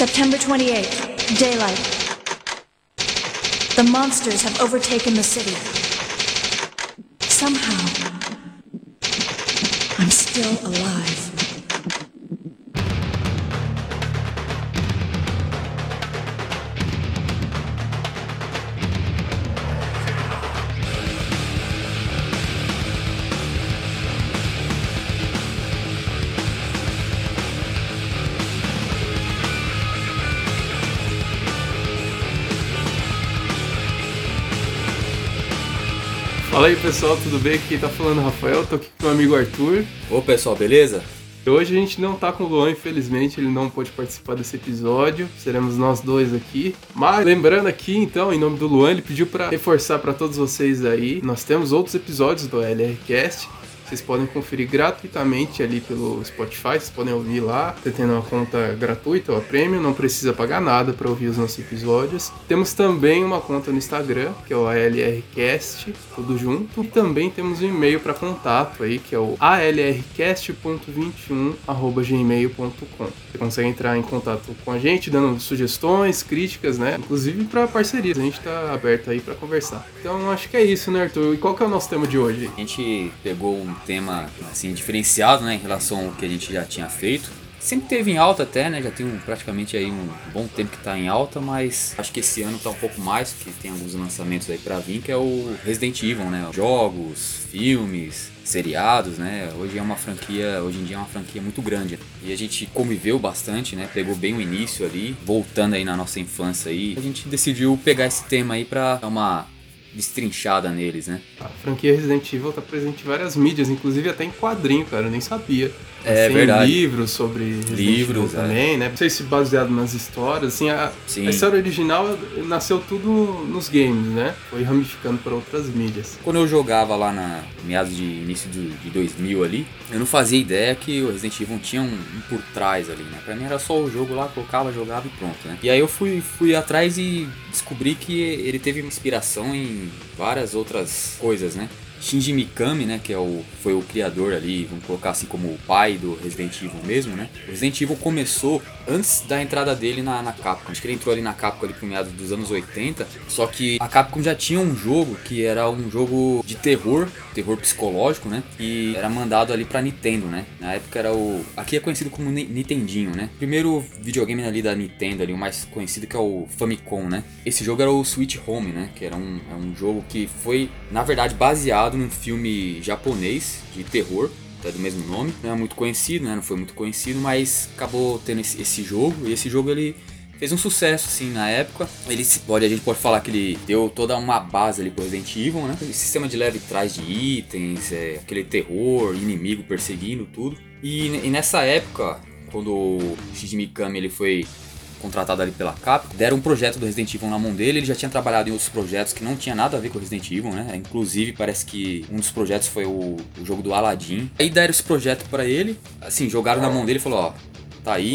September 28th, daylight. The monsters have overtaken the city. Somehow, I'm still alive. Fala aí pessoal, tudo bem? Aqui tá falando o Rafael, tô aqui com meu amigo Arthur. Ô pessoal, beleza? Hoje a gente não tá com o Luan, infelizmente, ele não pôde participar desse episódio. Seremos nós dois aqui. Mas lembrando aqui, então, em nome do Luan, ele pediu para reforçar para todos vocês aí. Nós temos outros episódios do LRcast vocês podem conferir gratuitamente ali pelo Spotify, vocês podem ouvir lá, tendo uma conta gratuita ou a premium, não precisa pagar nada para ouvir os nossos episódios. Temos também uma conta no Instagram, que é o ALRcast, tudo junto, e também temos um e-mail para contato aí, que é o alrcast.21@gmail.com. Você consegue entrar em contato com a gente dando sugestões, críticas, né? Inclusive para parcerias, a gente tá aberto aí para conversar. Então acho que é isso, né, Arthur? E qual que é o nosso tema de hoje? A gente pegou um tema assim diferenciado, né, em relação ao que a gente já tinha feito. Sempre teve em alta até, né? Já tem um, praticamente aí um bom tempo que está em alta, mas acho que esse ano está um pouco mais, porque tem alguns lançamentos aí para vir, que é o Resident Evil, né? Jogos, filmes, seriados, né? Hoje é uma franquia, hoje em dia é uma franquia muito grande. E a gente conviveu bastante, né? Pegou bem o início ali, voltando aí na nossa infância aí. A gente decidiu pegar esse tema aí para uma destrinchada neles, né? A franquia Resident Evil tá presente em várias mídias, inclusive até em quadrinho, cara, eu nem sabia. É Tem verdade. livros sobre Resident Livros, Evil também, né? Não sei se baseado nas histórias, assim, a, Sim. a história original nasceu tudo nos games, né? Foi ramificando para outras mídias. Quando eu jogava lá na meados de início de, de 2000 ali, eu não fazia ideia que o Resident Evil tinha um, um por trás ali, né? Pra mim era só o jogo lá, colocava, jogava e pronto, né? E aí eu fui, fui atrás e descobri que ele teve inspiração em várias outras coisas, né? Shinji Mikami, né, que é o, foi o criador ali, vamos colocar assim como o pai do Resident Evil mesmo, né? O Resident Evil começou antes da entrada dele na, na Capcom. Acho que ele entrou ali na Capcom ali por meados dos anos 80, só que a Capcom já tinha um jogo que era um jogo de terror, terror psicológico, né? E era mandado ali pra Nintendo, né? Na época era o... Aqui é conhecido como Ni- Nintendinho, né? Primeiro videogame ali da Nintendo ali, o mais conhecido que é o Famicom, né? Esse jogo era o Sweet Home, né? Que era um, é um jogo que foi, na verdade, baseado num filme japonês de terror, até do mesmo nome. Não é muito conhecido, né? Não foi muito conhecido, mas acabou tendo esse, esse jogo. E esse jogo ele fez um sucesso assim na época. Ele pode, a gente pode falar que ele deu toda uma base ali pro Resident Evil, né? Aquele sistema de leve trás de itens, é, aquele terror, inimigo perseguindo tudo. E, e nessa época, quando o Shinji Mikami ele foi contratado ali pela Capcom, deram um projeto do Resident Evil na mão dele, ele já tinha trabalhado em outros projetos que não tinha nada a ver com o Resident Evil, né? Inclusive, parece que um dos projetos foi o, o jogo do Aladdin. Aí deram esse projeto pra ele, assim, jogaram na mão dele e falou, ó, tá aí,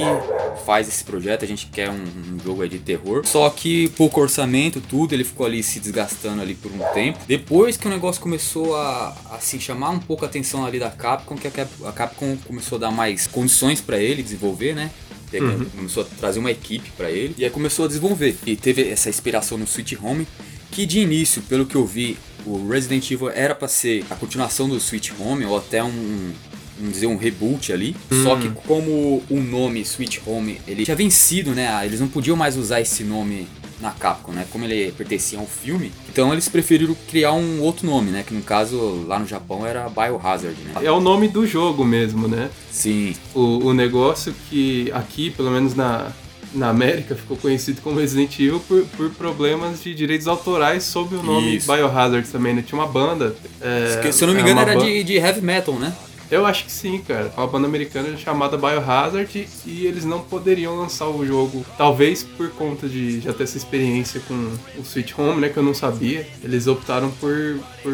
faz esse projeto, a gente quer um, um jogo de terror. Só que pouco orçamento, tudo, ele ficou ali se desgastando ali por um tempo. Depois que o negócio começou a, assim, chamar um pouco a atenção ali da Capcom, que a Cap- a Capcom começou a dar mais condições pra ele desenvolver, né? Pegou- Começou a trazer uma equipe pra ele e aí começou a desenvolver. E teve essa inspiração no Sweet Home, que de início, pelo que eu vi, o Resident Evil era pra ser a continuação do Sweet Home ou até um, vamos dizer, um reboot ali. Só que como o nome Sweet Home, ele tinha vencido, né? Eles não podiam mais usar esse nome na Capcom, né? Como ele pertencia ao filme, então eles preferiram criar um outro nome, né? Que no caso, lá no Japão era Biohazard, né? É o nome do jogo mesmo, né? Sim, O, o negócio que aqui, pelo menos na, na América, ficou conhecido como Resident Evil por, por problemas de direitos autorais sob o nome Isso. Biohazard também, né? Tinha uma banda. é, se eu não me é engano era de, de heavy metal, né? Eu acho que sim, cara. Uma banda americana chamada Biohazard e eles não poderiam lançar o jogo, talvez por conta de já ter essa experiência com o Sweet Home, né, que eu não sabia. Eles optaram por, por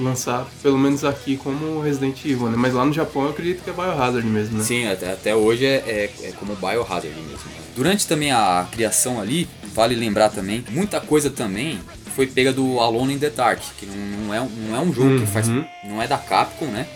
lançar, pelo menos aqui, como Resident Evil, né? Mas lá no Japão eu acredito que é Biohazard mesmo, né? Sim, até, até hoje é, é, é como Biohazard mesmo. Durante também a criação ali, vale lembrar também, muita coisa também foi pega do Alone in the Dark, que não, não é, não é um jogo que faz. Uhum. não é da Capcom, né?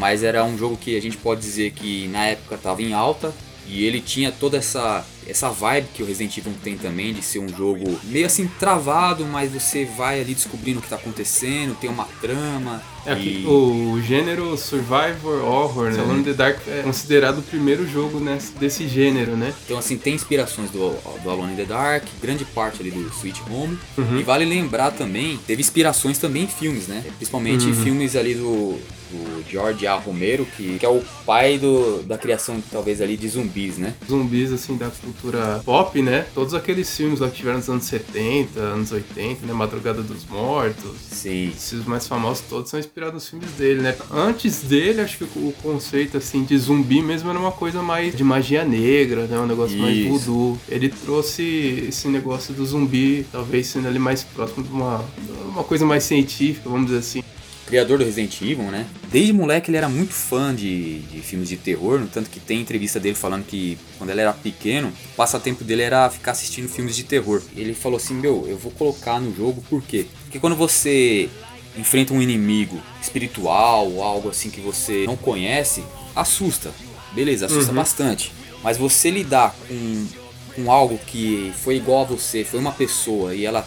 Mas era um jogo que a gente pode dizer que na época estava em alta e ele tinha toda essa essa vibe que o Resident Evil tem também de ser um jogo meio assim travado, mas você vai ali descobrindo o que tá acontecendo, tem uma trama. É e... o gênero Survivor Horror, né? Alone in the Dark é considerado o primeiro jogo nesse, desse gênero, né? Então, assim, tem inspirações do, do Alone in the Dark, grande parte ali do Sweet Home. E vale lembrar também, teve inspirações também em filmes, né? Principalmente filmes ali do, do George A. Romero, que, que é o pai do, da criação, talvez, ali de zumbis, né? Zumbis, assim, da cultura pop, né? Todos aqueles filmes lá que tiveram nos anos 70, anos 80, né? Madrugada dos Mortos. Sim. Esses mais famosos todos são inspirados nos filmes dele, né? Antes dele, acho que o conceito, assim, de zumbi mesmo era uma coisa mais de magia negra, né? Um negócio mais Isso. voodoo. Ele trouxe esse negócio do zumbi, talvez sendo ali mais próximo de uma, uma coisa mais científica, vamos dizer assim. criador do Resident Evil, né? Desde moleque ele era muito fã de, de filmes de terror, no tanto que tem entrevista dele falando que quando ele era pequeno, o passatempo dele era ficar assistindo filmes de terror. Ele falou assim: Meu, eu vou colocar no jogo por quê? Porque quando você enfrenta um inimigo espiritual ou algo assim que você não conhece, assusta. Beleza, assusta bastante. Mas você lidar com, com algo que foi igual a você, foi uma pessoa e ela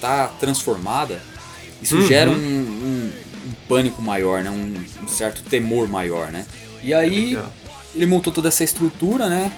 tá transformada, isso gera um, um- um pânico maior, né? Um, um certo temor maior, né? E aí Legal. ele montou toda essa estrutura, né?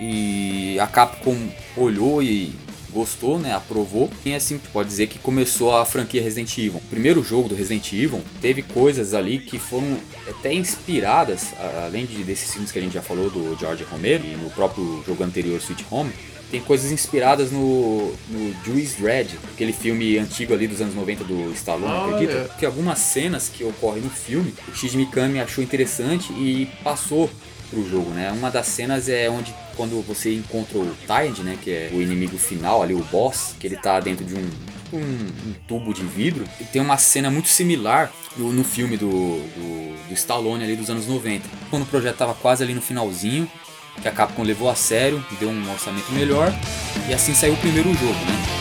E a Capcom olhou e gostou, né? Aprovou. E assim pode dizer que começou a franquia Resident Evil. O primeiro jogo do Resident Evil teve coisas ali que foram até inspiradas, além de, desses filmes que a gente já falou do George Romero e no próprio jogo anterior Sweet Home. Tem coisas inspiradas no, no Juice Dredd, aquele filme antigo ali dos anos 90 do Stallone, Olha. acredita? Que algumas cenas que ocorrem no filme, o Shinji Mikami achou interessante e passou pro jogo, né? Uma das cenas é onde quando você encontra o Tyrant, né, que é o inimigo final ali, o boss, que ele tá dentro de um um, um tubo de vidro, e tem uma cena muito similar no, no filme do, do, do Stallone ali dos anos 90. Quando o projeto tava quase ali no finalzinho, que a Capcom levou a sério, deu um orçamento melhor, e assim saiu o primeiro jogo, né?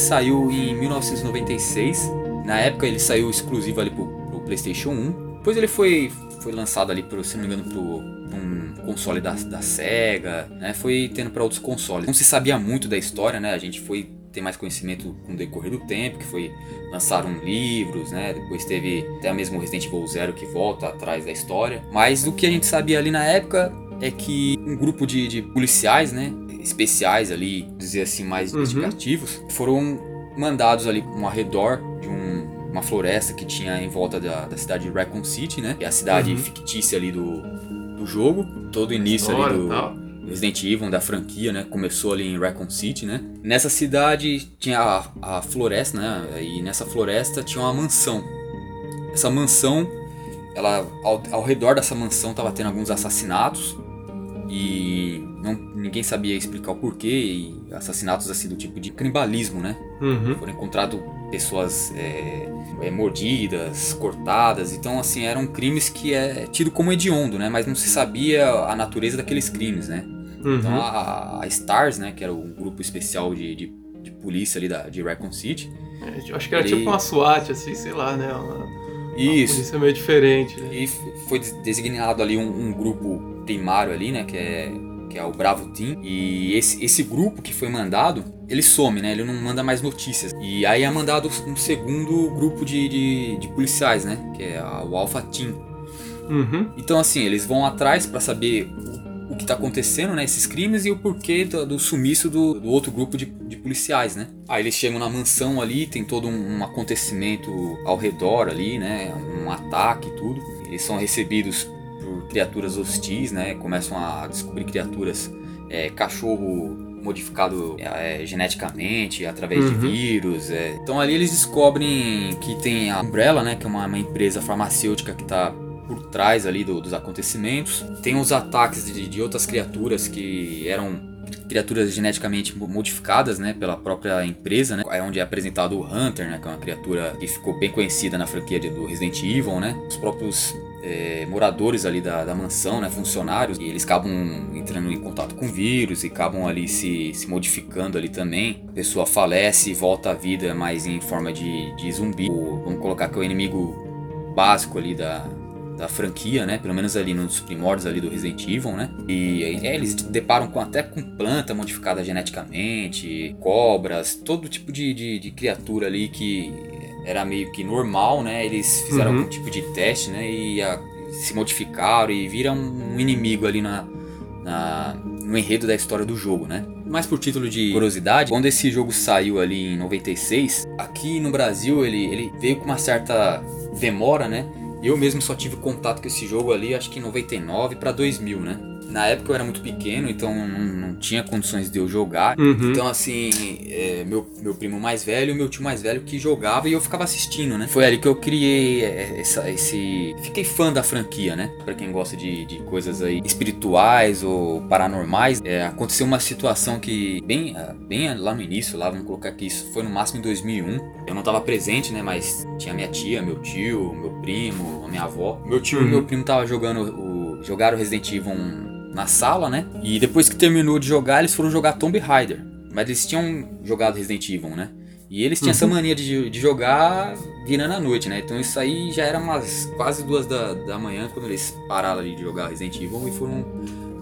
Saiu em 1996. Na época ele saiu exclusivo ali pro, pro PlayStation 1. Depois ele foi, foi lançado ali, pro, se não me engano, pro, um console da, da Sega, né? Foi tendo para outros consoles. Não se sabia muito da história, né? A gente foi ter mais conhecimento com o decorrer do tempo, que foi lançaram livros, né? Depois teve até mesmo o Resident Evil Zero que volta atrás da história. Mas o que a gente sabia ali na época é que um grupo de, de policiais, né? Especiais ali, dizer assim, mais investigativos, foram mandados ali um arredor de um- uma floresta que tinha em volta da, da cidade de Raccoon City, né? Que é a cidade fictícia ali do, do jogo. Todo o início História ali do, tal. Resident Evil, da franquia, né? Começou ali em Raccoon City, né? Nessa cidade tinha a, a floresta, né? E nessa floresta tinha uma mansão. Essa mansão, ela ao, ao redor dessa mansão tava tendo alguns assassinatos e não, ninguém sabia explicar o porquê e assassinatos assim do tipo de canibalismo, né? Uhum. Foram encontradas pessoas é, é, mordidas, cortadas. Então, assim, eram crimes que é tido como hediondo, né? Mas não se sabia a natureza daqueles crimes, né? Então, Uhum. a, a Stars, né? Que era um grupo especial de, de, de polícia ali da, de Raccoon City. É, eu acho que era Ele- tipo uma SWAT, assim, sei lá, né? Uma, uma Isso. polícia meio diferente, né? E foi des- designado ali um, um grupo primário ali, né? Que é, que é o Bravo Team. E esse, esse grupo que foi mandado, ele some, né? Ele não manda mais notícias. E aí é mandado um segundo grupo de, de, de policiais, né? Que é a- o Alpha Team. Uhum. Então, assim, eles vão atrás pra saber o, o que tá acontecendo, né? Esses crimes e o porquê do, do sumiço do, do outro grupo de, de policiais, né? Aí eles chegam na mansão ali, tem todo um, um acontecimento ao redor ali, né? Um ataque e tudo. Eles são recebidos criaturas hostis, né? Começam a descobrir criaturas, é, cachorro modificado é, geneticamente através de Uhum. vírus. é. Então ali eles descobrem que tem a Umbrella, né? Que é uma, uma empresa farmacêutica que tá por trás ali do- dos acontecimentos. Tem os ataques de, de outras criaturas que eram criaturas geneticamente mo- modificadas, né, pela própria empresa, né, é onde é apresentado o Hunter, né, que é uma criatura que ficou bem conhecida na franquia de- do Resident Evil, né, os próprios é, moradores ali da, da mansão, né, funcionários, e eles acabam entrando em contato com vírus e acabam ali se, se modificando ali também. A pessoa falece e volta à vida, mas em forma de, de zumbi. O- vamos colocar que é o inimigo básico ali da, da franquia, né? Pelo menos ali nos primórdios ali do Resident Evil, né? E é, eles deparam com, até com planta modificada geneticamente, cobras, todo tipo de, de, de criatura ali que era meio que normal, né? Eles fizeram Uhum. algum tipo de teste, né? E a- se modificaram e viram um inimigo ali na, na- no enredo da história do jogo, né? Mas por título de curiosidade, quando esse jogo saiu ali em 96, aqui no Brasil ele, ele veio com uma certa demora, né? Eu mesmo só tive contato com esse jogo ali, acho que em 99 para 2000, né? Na época eu era muito pequeno, então não, não tinha condições de eu jogar. Uhum. Então, assim, é, meu, meu primo mais velho e meu tio mais velho que jogava e eu ficava assistindo, né? Foi ali que eu criei é, essa, esse. Fiquei fã da franquia, né? Pra quem gosta de, de coisas aí espirituais ou paranormais, é, aconteceu uma situação que, bem, ah, bem lá no início, lá, vamos colocar que isso foi no máximo em 2001. Eu não tava presente, né? Mas tinha minha tia, meu tio, meu primo, a minha avó. Meu tio Uhum. e meu primo tava jogando o. jogaram Resident Evil 1 na sala, né? E depois que terminou de jogar, eles foram jogar Tomb Raider. Mas eles tinham jogado Resident Evil, né? E eles tinham essa mania de, de jogar virando a noite, né? Então isso aí já era umas quase duas da, da manhã quando eles pararam de jogar Resident Evil e foram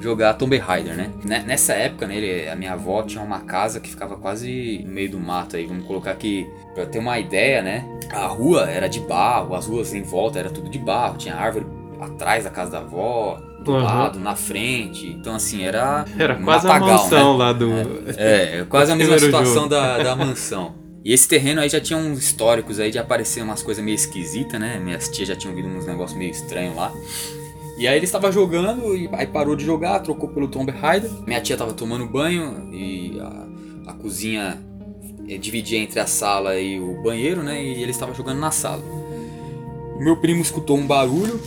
jogar Tomb Raider, né? Ne- Nessa época, né, ele- a minha avó tinha uma casa que ficava quase no meio do mato aí, vamos colocar aqui, pra ter uma ideia, né? A rua era de barro, as ruas em volta era tudo de barro, tinha árvore atrás da casa da avó, do Uhum. lado, na frente. Então assim, era Era quase a matagal, mansão né? lá do. É, é quase a mesma situação jogo. da, da mansão. E esse terreno aí já tinha uns históricos aí de aparecer umas coisas meio esquisitas, né? Minhas tias já tinham visto uns negócios meio estranhos lá. E aí ele estava jogando e aí parou de jogar, trocou pelo Tomb Raider. Minha tia estava tomando banho e a, a cozinha eh, dividia entre a sala e o banheiro, né? E ele estava jogando na sala. Meu primo escutou um barulho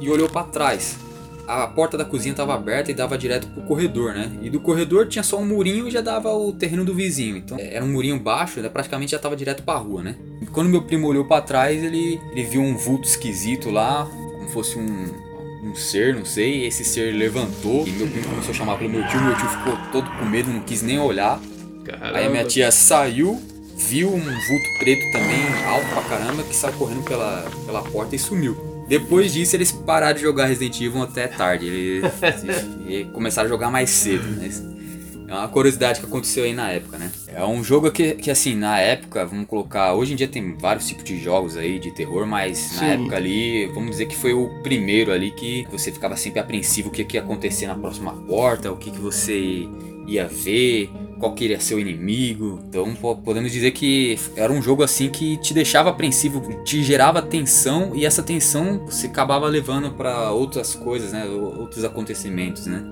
e olhou para trás. A porta da cozinha estava aberta e dava direto pro corredor, né? E do corredor tinha só um murinho e já dava o terreno do vizinho. Então eh, era um murinho baixo, né? praticamente já tava direto pra rua, né? E quando meu primo olhou para trás, ele, ele viu um vulto esquisito lá, como fosse um, um ser, não sei. Esse ser levantou e meu primo começou a chamar pelo meu tio. Meu tio ficou todo com medo, não quis nem olhar. Caramba. Aí a minha tia saiu, viu um vulto preto também, alto pra caramba, que saiu correndo pela, pela porta e sumiu. Depois disso, eles pararam de jogar Resident Evil até tarde. Eles, e começaram a jogar mais cedo, né? É uma curiosidade que aconteceu aí na época, né? É um jogo que, que, assim, na época, vamos colocar. Hoje em dia tem vários tipos de jogos aí de terror, mas na Sim. época ali, vamos dizer que foi o primeiro ali que você ficava sempre apreensivo o que, que ia acontecer na próxima porta, o que, que você ia ver, qual que iria ser o inimigo. Então po- podemos dizer que era um jogo assim que te deixava apreensivo, te gerava tensão e essa tensão você acabava levando pra outras coisas, né? Ou- Outros acontecimentos, né?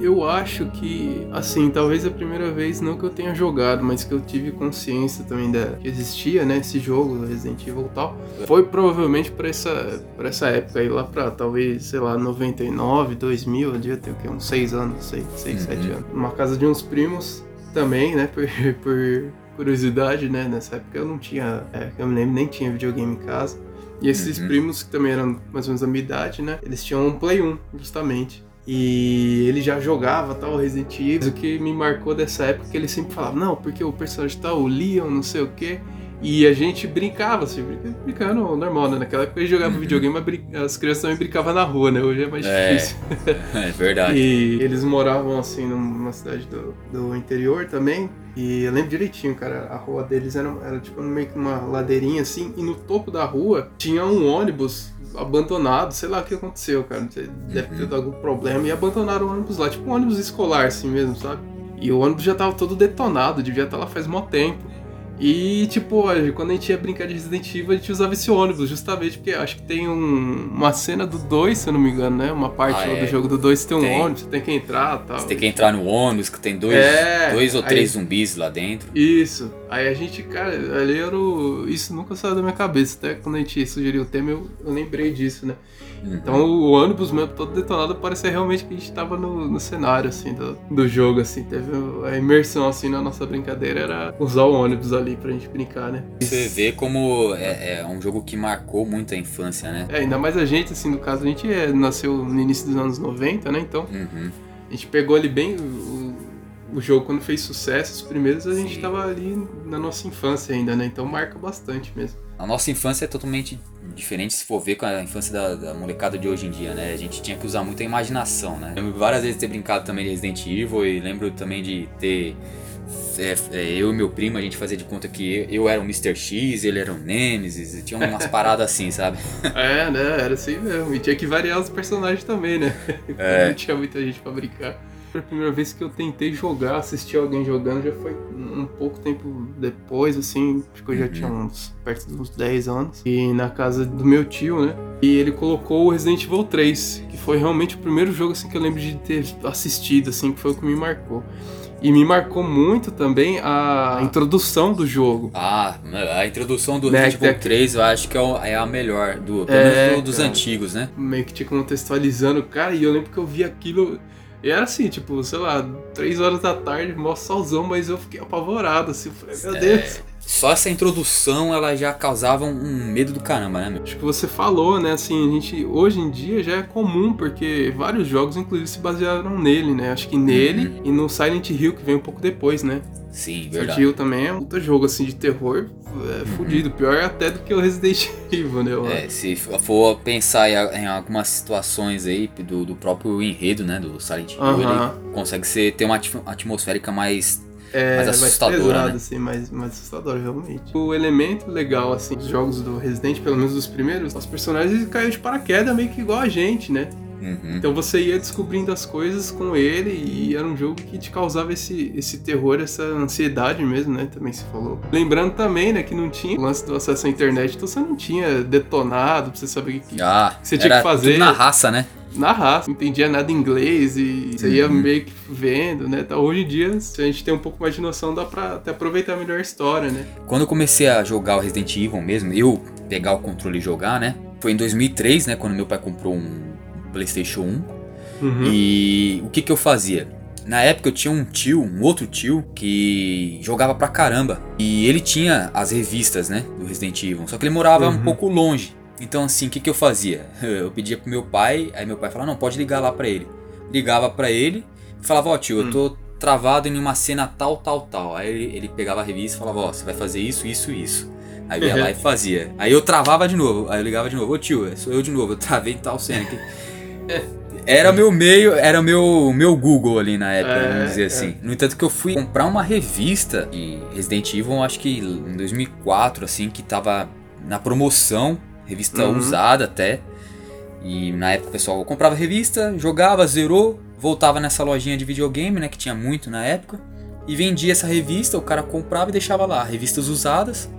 Eu acho que, assim, talvez a primeira vez não que eu tenha jogado, mas que eu tive consciência também da que existia, né, esse jogo Resident Evil e tal, foi provavelmente por essa, por essa época aí, lá pra talvez, sei lá, 99, 2000, eu devia ter o quê? Uns 6 anos, 6, 6 Uhum. 7 anos. Numa casa de uns primos também, né, por, por curiosidade, né, nessa época eu não tinha, é, eu me lembro, nem tinha videogame em casa. E esses Uhum. primos, que também eram mais ou menos da minha idade, né? Eles tinham um Play 1, justamente. E ele já jogava tal Resident Evil. O que me marcou dessa época é que ele sempre falava, não, porque o personagem tal, o Leon, não sei o quê. E a gente brincava, assim, brinca- brincando normal, né? Naquela época a gente jogava Uhum. videogame, mas as crianças também brincavam na rua, né? Hoje é mais É. difícil. É verdade. E eles moravam assim numa cidade do, do interior também. E eu lembro direitinho, cara, a rua deles era, era tipo meio que uma ladeirinha assim, e no topo da rua tinha um ônibus abandonado, sei lá o que aconteceu, cara. Deve ter dado algum problema e abandonaram o ônibus lá, tipo um ônibus escolar assim mesmo, sabe? E o ônibus já tava todo detonado, devia estar lá faz mó tempo. E, tipo, quando a gente ia brincar de Resident Evil, a gente usava esse ônibus, justamente porque acho que tem um- uma cena do 2, se eu não me engano, né? Uma parte Ah, é. do jogo do 2 tem um Tem. ônibus, você tem que entrar e tal. Você tem que entrar no ônibus, que tem dois, É, dois ou aí- três zumbis lá dentro. Isso. Aí a gente, cara, ali era o... Isso nunca saiu da minha cabeça. Até quando a gente sugeriu o tema, eu, eu lembrei disso, né? Então o ônibus mesmo todo detonado parecia realmente que a gente tava no, no cenário, assim, do, do jogo, assim. Teve a imersão, assim, na nossa brincadeira era usar o ônibus ali pra gente brincar, né? Você vê como é, é um jogo que marcou muito a infância, né? É, ainda mais a gente, assim, no caso, a gente é, nasceu no início dos anos 90, né? Então Uhum. a gente pegou ali bem o, o jogo quando fez sucesso, os primeiros a gente Sim. tava ali na nossa infância ainda, né? Então marca bastante mesmo. A nossa infância é totalmente diferente se for ver com a infância da, da molecada de hoje em dia, né? A gente tinha que usar muito a imaginação, né? Lembro várias vezes de ter brincado também de Resident Evil e lembro também de ter. é, é, eu e meu primo, a gente fazia de conta que eu era o Mr. X, ele era o Nemesis, e tinha umas paradas assim, sabe? É, né? Era assim mesmo. E tinha que variar os personagens também, né? É. Não tinha muita gente pra brincar. Foi a primeira vez que eu tentei jogar, assistir alguém jogando, já foi um pouco tempo depois, assim, acho que eu já Uhum. tinha uns perto de uns 10 anos. E na casa do meu tio, né? E ele colocou o Resident Evil 3, que foi realmente o primeiro jogo assim que eu lembro de ter assistido, assim, que foi o que me marcou. E me marcou muito também a introdução do jogo. Ah, a introdução do Né, Resident Evil tem- 3 eu acho que é é a melhor, do, pelo É, menos do- dos cara. antigos, né? meio que te contextualizando, cara, e eu lembro que eu vi aquilo. E era assim, tipo, sei lá, três horas da tarde, mó solzão, mas eu fiquei apavorado, assim, eu falei, meu É. Deus. Só essa introdução ela já causava um, medo do caramba, né, meu? Acho que você falou, né, assim, a gente, hoje em dia já é comum, porque vários jogos, inclusive, se basearam nele, né, acho que nele Uhum. e no Silent Hill, que veio um pouco depois, né. Sim, Silent verdade. Hill também é um puta jogo, assim, de terror, é fudido, pior até do que o Resident Evil, né. É, se for pensar em, algumas situações aí do, do próprio enredo, né, do Silent Hill, Aham. ele consegue ser, ter uma atmo- atmosférica mais É, mais assustadora, pesado, né? assim, mais, mais assustador, realmente. O elemento legal, assim, dos jogos do Resident, pelo menos dos primeiros, os personagens caíram de paraquedas meio que igual a gente, né? Uhum. Então você ia descobrindo as coisas com ele e era um jogo que te causava esse, esse terror, essa ansiedade mesmo, né? Também se falou. Lembrando também, né, que não tinha o lance do acesso à internet, então você não tinha detonado pra você saber o que, que Ah, você tinha que fazer. tudo na raça, né? Na raça, não entendia nada em inglês e você ia Uhum. meio que vendo, né? Então, hoje em dia, se a gente tem um pouco mais de noção, dá pra até aproveitar melhor a história, né? Quando eu comecei a jogar o Resident Evil mesmo, eu pegar o controle e jogar, né? Foi em 2003, né, quando meu pai comprou um PlayStation 1. Uhum. E o que que eu fazia? Na época eu tinha um tio, um outro tio, que jogava pra caramba. E ele tinha as revistas, né, do Resident Evil. Só que ele morava um Uhum. pouco longe. Então assim, o que que eu fazia? Eu pedia pro meu pai, aí meu pai falava, não, pode ligar lá pra ele. Ligava pra ele, falava, ó tio, eu tô travado em uma cena tal, tal, tal. Aí ele, ele pegava a revista e falava, ó, você vai fazer isso, isso, isso. Aí eu ia lá e fazia. Aí eu travava de novo. Aí eu ligava de novo. Ô tio, sou eu de novo. Eu travei tal cena aqui. Era meu meio, era meu meu Google ali na época, É, vamos dizer é. assim. No entanto que eu fui comprar uma revista de Resident Evil, acho que em 2004, assim, que tava na promoção, revista Uhum. usada até. E na época o pessoal comprava revista, jogava, zerou, voltava nessa lojinha de videogame, né, que tinha muito na época, e vendia essa revista, o cara comprava e deixava lá, revistas usadas.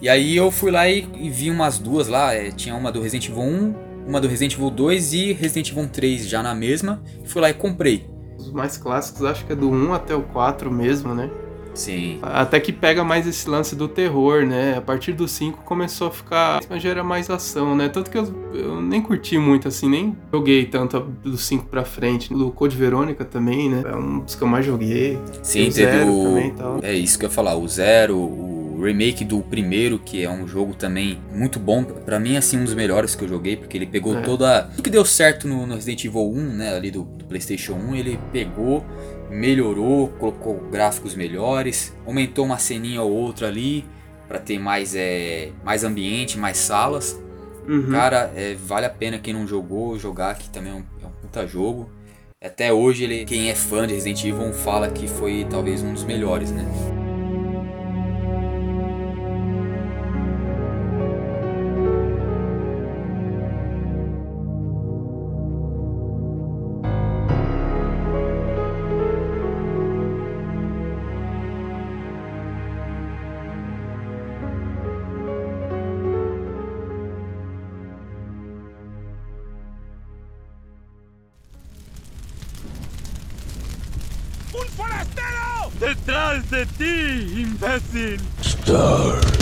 E aí eu fui lá e, e vi umas duas lá, é, tinha uma do Resident Evil 1, uma do Resident Evil 2 e Resident Evil 3 já na mesma. Fui lá e comprei. Os mais clássicos, acho que é do 1 até o 4 mesmo, né? Sim. Até que pega mais esse lance do terror, né? A partir do 5 começou a ficar. Mas já era mais ação, né? Tanto que eu, eu nem curti muito, assim, nem joguei tanto do 5 pra frente. Do Code Verônica também, né? É um dos que eu mais joguei. Sim, o teve o. também tal. É isso que eu ia falar, o Zero, o remake do primeiro, que é um jogo também muito bom. Pra mim, assim, um dos melhores que eu joguei, porque ele pegou É. toda. Tudo que deu certo no, no Resident Evil 1, né? Ali do, do PlayStation 1, ele pegou, melhorou, colocou gráficos melhores, aumentou uma ceninha ou outra ali. Pra ter mais, é, mais ambiente, mais salas. Uhum. Cara, é, vale a pena quem não jogou jogar, que também é um, é um puta jogo. Até hoje, ele, quem é fã de Resident Evil fala que foi talvez um dos melhores, né? ¡Un forastero! ¡Detrás de ti, imbécil! Stars.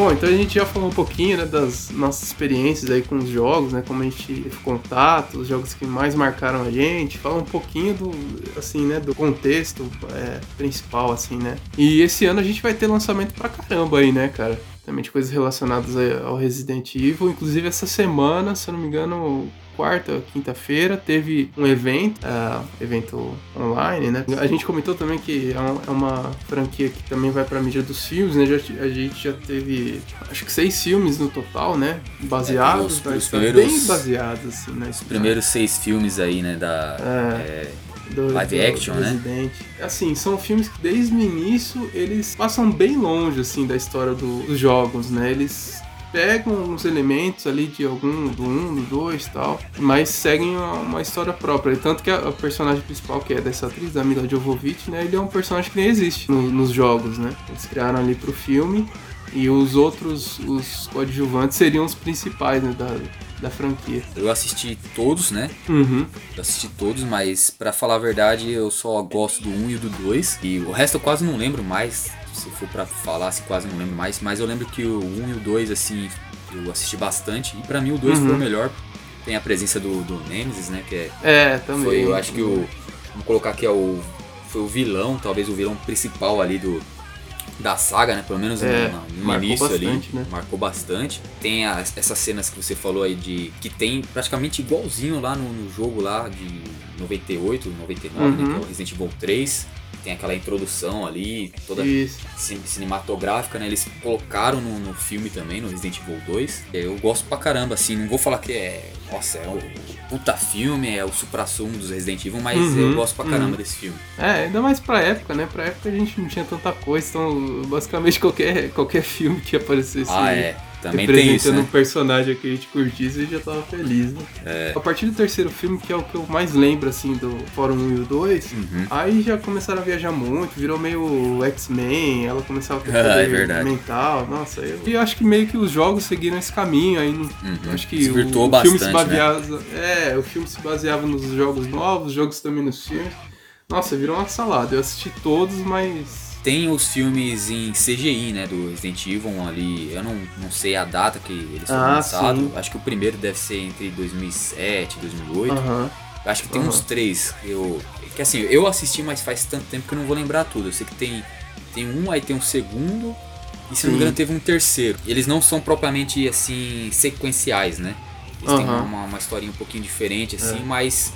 Bom, então a gente já falou um pouquinho né, das nossas experiências aí com os jogos, né? Como a gente teve contato, os jogos que mais marcaram a gente. Fala um pouquinho do, assim, né, do contexto é, principal, assim, né? E esse ano a gente vai ter lançamento pra caramba aí, né, cara? Também de coisas relacionadas ao Resident Evil. Inclusive essa semana, se eu não me engano, quarta, quinta-feira, teve um evento, uh, evento online, né? A gente comentou também que é, um, é uma franquia que também vai pra mídia dos filmes, né? Já, a gente já teve, acho que seis filmes no total, né? Baseados, É, os- tá- bem baseados, assim, né? Os primeiros seis filmes aí, né, da... é, do, live do action, né? Resident. Assim, são filmes que desde o início eles passam bem longe assim da história do- dos jogos, né? Eles pegam uns elementos ali de algum do 1, do 2 e tal, mas seguem uma, uma história própria. Tanto que a, a personagem principal, que é dessa atriz, da Mila Jovovich, né? Ele é um personagem que nem existe no- nos jogos, né? Eles criaram ali pro filme e os outros, os coadjuvantes seriam os principais né, da, da franquia. eu assisti todos, né? Uhum. Eu assisti todos, mas pra falar a verdade, eu só gosto do 1 e do 2. E o resto eu quase não lembro mais. Se for pra falar, assim, quase não lembro mais. Mas eu lembro que o 1 e o 2, assim, eu assisti bastante. E pra mim o 2 Uhum. foi o melhor. Tem a presença do, do Nemesis, né? Que é, É, também. foi, eu acho que o. Vamos colocar aqui, é o. Foi o vilão, talvez o vilão principal ali do. Da saga, né? Pelo menos É, no, no início ali. bastante, né? Marcou bastante. Tem as- essas cenas que você falou aí de. Que tem praticamente igualzinho lá no, no jogo lá de 98, 99, né, Uhum. que é o Resident Evil 3. Tem aquela introdução ali, toda Isso. cinematográfica, né? Eles colocaram no, no filme também, no Resident Evil 2. Eu gosto pra caramba, assim, não vou falar que é. Nossa, é o puta filme, é o supra-sumo dos Resident Evil, mas Uhum, eu gosto pra caramba uhum. desse filme. É, ainda mais pra época, né? Pra época a gente não tinha tanta coisa, então basicamente qualquer, qualquer filme que aparecesse Ah, é. Também tem isso, né? um personagem que a gente curtisse, gente já tava feliz, né? É. A partir do terceiro filme, que é o que eu mais lembro, assim, do Fórum 1 e o 2, Uhum. aí já começaram a viajar muito, virou meio X-Men, ela começava a ter Ah, é verdade. mental, nossa, eu... E acho que meio que os jogos seguiram esse caminho, aí Uhum. acho que Desvirtuou o, o filme se bastante, né? baseava... É, o filme se baseava nos jogos novos, os jogos também nos filmes. Nossa, virou uma salada. Eu assisti todos, mas. Tem os filmes em CGI, né, do Resident Evil ali, eu não, não sei a data que eles foram Ah, lançados, sim. acho que o primeiro deve ser entre 2007 e 2008, Aham. acho que tem aham. uns três, que eu, que assim, eu assisti, mas faz tanto tempo que eu não vou lembrar tudo, eu sei que tem, tem um, aí tem um segundo, e se não me engano teve um terceiro, eles não são propriamente, assim, sequenciais, né, eles têm Aham. uma, uma historinha um pouquinho diferente, assim, mas,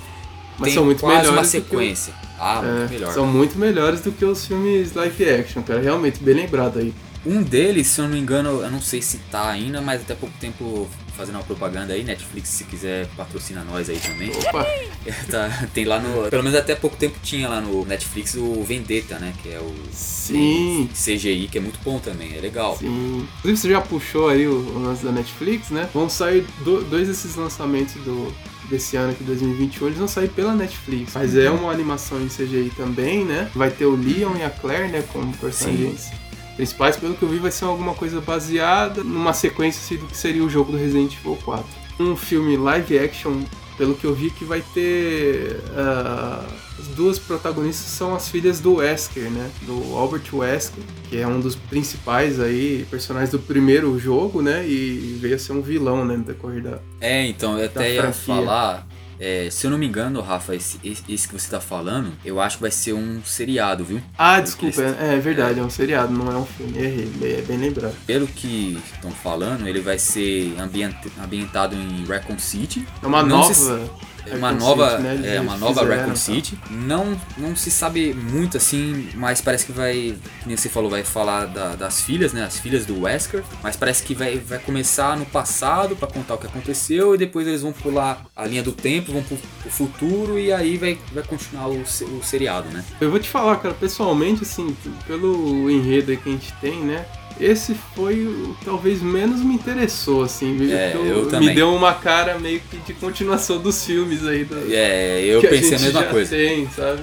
Mas são muito quase uma melhores que o- sequência, ah, É, muito melhor. São muito melhores do que os filmes live action, cara. Realmente, bem lembrado aí. Um deles, se eu não me engano, eu não sei se tá ainda, mas até pouco tempo fazendo uma propaganda aí, Netflix, se quiser patrocina nós aí também. Opa! Tá, tem lá no. Pelo menos até pouco tempo tinha lá no Netflix o Vendetta, né? Que é o Sim. CGI, que é muito bom também, é legal. Sim. Inclusive, você já puxou aí o, o lance da Netflix, né? Vão sair do- dois desses lançamentos do, desse ano aqui, 2021, eles vão sair pela Netflix. Mas é uma animação em CGI também, né? Vai ter o Leon e a Claire, né? Como personagens principais. Pelo que eu vi, vai ser alguma coisa baseada numa sequência assim, do que seria o jogo do Resident Evil 4. Um filme live action, pelo que eu vi, que vai ter. ah, as duas protagonistas são as filhas do Wesker, né? Do Albert Wesker, que é um dos principais aí personagens do primeiro jogo, né? E veio a ser um vilão, né? No decorrer da. É, então, eu até ia franquia. falar. É, se eu não me engano, Rafa, esse, esse que você tá falando, eu acho que vai ser um seriado, viu? Ah, desculpa, é, é verdade, é um seriado, não é um filme. Errei, é bem lembrado. Pelo que estão falando, ele vai ser ambient- ambientado em Raccoon City. É uma Não nova. se- É uma Raccoon nova, City, né? É uma nova fizeram, Raccoon tá? City. Não, não se sabe muito assim, mas parece que vai, nem você falou, vai falar da- das filhas, né? As filhas do Wesker. Mas parece que vai, vai começar no passado pra contar o que aconteceu e depois eles vão pular a linha do tempo, vão pro, pro futuro e aí vai, vai continuar o, o seriado, né? Eu vou te falar, cara, pessoalmente, assim, pelo enredo que a gente tem, né? Esse foi o que talvez menos me interessou, assim. É, eu me também. deu uma cara meio que de continuação dos filmes aí. Do, É, eu pensei a, gente mesma coisa. Tem, sabe?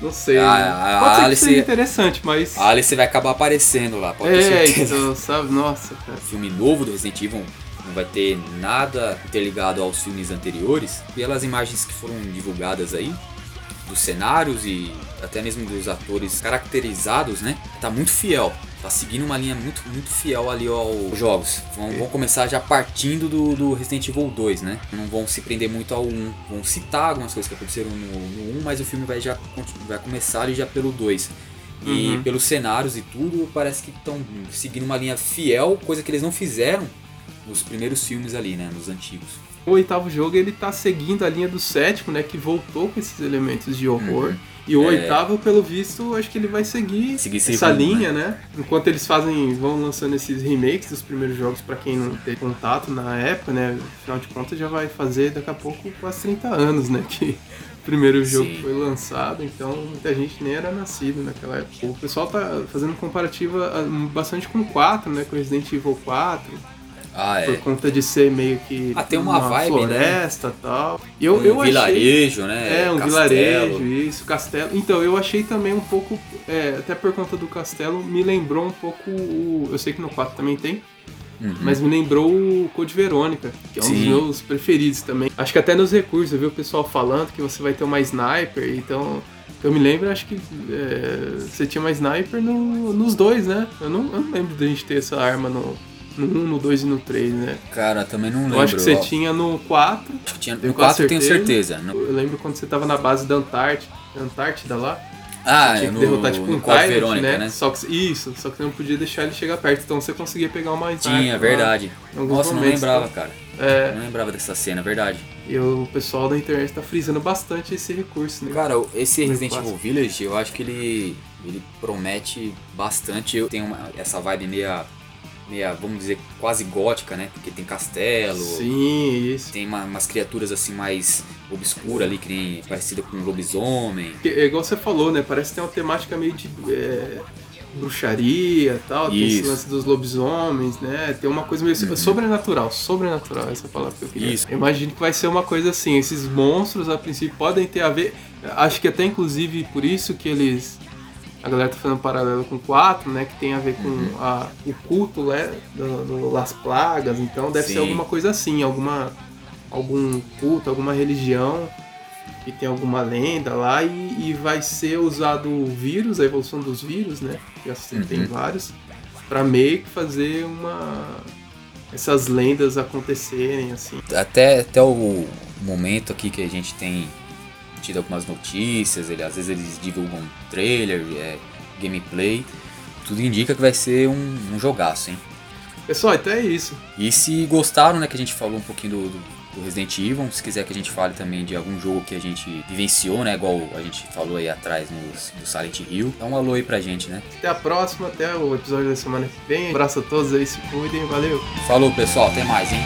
Não sei. A- né? a Pode ser que Alice- interessante, mas. A Alice vai acabar aparecendo lá, pode ter é, certeza. então, sabe? Nossa, cara. filme novo do Resident Evil não vai ter nada interligado aos filmes anteriores. Pelas imagens que foram divulgadas aí, dos cenários e até mesmo dos atores caracterizados, né? Tá muito fiel. Tá seguindo uma linha muito, muito fiel ali aos jogos. Vão, vão começar já partindo do, do Resident Evil 2, né? Não vão se prender muito ao 1. Vão citar algumas coisas que aconteceram no, no 1, mas o filme vai já vai começar ali já pelo 2. E Uhum. pelos cenários e tudo, parece que estão seguindo uma linha fiel, coisa que eles não fizeram nos primeiros filmes ali, né? Nos antigos. O oitavo jogo ele tá seguindo a linha do sétimo, né? Que voltou com esses elementos de horror. E o É. oitavo, pelo visto, acho que ele vai seguir, Seguir essa rumo, linha, né? Enquanto eles fazem, vão lançando esses remakes dos primeiros jogos pra quem não teve contato na época, né? Afinal de contas já vai fazer daqui a pouco quase 30 anos, né? Que o primeiro jogo Sim. foi lançado, então muita gente nem era nascido naquela época. O pessoal tá fazendo comparativa ah, bastante com o 4, né? Com Resident Evil 4 Ah, por é. conta de ser meio que Ah, tem uma vibe, né? floresta e tal. E eu, Um eu achei vilarejo, né? é um Castelo. vilarejo, isso, castelo. Então eu achei também um pouco, é, até por conta do castelo, me lembrou um pouco o, eu sei que no 4 também tem. Uhum. Mas me lembrou o Code Verônica, que é um dos Sim. meus preferidos também. Acho que até nos recursos eu vi o pessoal falando que você vai ter uma sniper, então eu me lembro, acho que é, você tinha uma sniper no- nos dois, né? Eu não, eu não lembro de a gente ter essa arma no, no 1, no 2 e no 3, né? Cara, também não lembro. Eu acho que você ó. tinha no 4. Acho que tinha no 4 eu tenho certeza. No- Eu lembro quando você tava na base da Antártida, Antártida lá. Ah, tinha que no, derrotar tipo um Tyrant, Verônica, né? né? Só que, isso, só que você não podia deixar ele chegar perto, então você conseguia pegar uma Tinha, verdade. Nossa, não momentos, lembrava, cara. É, Não lembrava dessa cena, verdade. e o pessoal da internet tá frisando bastante esse recurso, né? Cara, esse No Resident. Evil Village, eu acho que ele, ele promete bastante. Eu tenho uma- essa vibe meia, meia, vamos dizer, quase gótica, né? Porque tem castelo, Sim, isso. tem uma- umas criaturas assim mais obscuras ali, que nem parecida com um lobisomem. É igual você falou, né? Parece que tem uma temática meio de é, bruxaria e tal. Tem esse Isso. Uhum. lance dos lobisomens, né? Tem uma coisa meio sobrenatural. Sobrenatural, essa palavra que eu queria. Isso. Eu imagino que vai ser uma coisa assim. Esses monstros, a princípio, podem ter a ver. Acho que até inclusive por isso que eles. A galera tá fazendo um paralelo com 4, né? Que tem a ver com Uhum. a, o culto, né? Do, do Las Plagas. Então deve Sim. ser alguma coisa assim, alguma. Algum culto, alguma religião que tem alguma lenda lá e, e vai ser usado o vírus, a evolução dos vírus, né? Que assim, tem Uhum. vários, pra meio que fazer uma. essas lendas acontecerem, assim. Até, até o momento aqui que a gente tem tido algumas notícias, ele, às vezes eles divulgam trailer, é, gameplay. Tudo indica que vai ser um, um jogaço, hein? Pessoal, então é isso. E se gostaram, né, que a gente falou um pouquinho do, do- do Resident Evil, se quiser que a gente fale também de algum jogo que a gente vivenciou, né, igual a gente falou aí atrás no, do Silent Hill, dá um alô aí pra gente, né? Até a próxima, até o episódio da semana que vem. Um abraço a todos aí, se cuidem, valeu! Falou, pessoal, até mais, hein?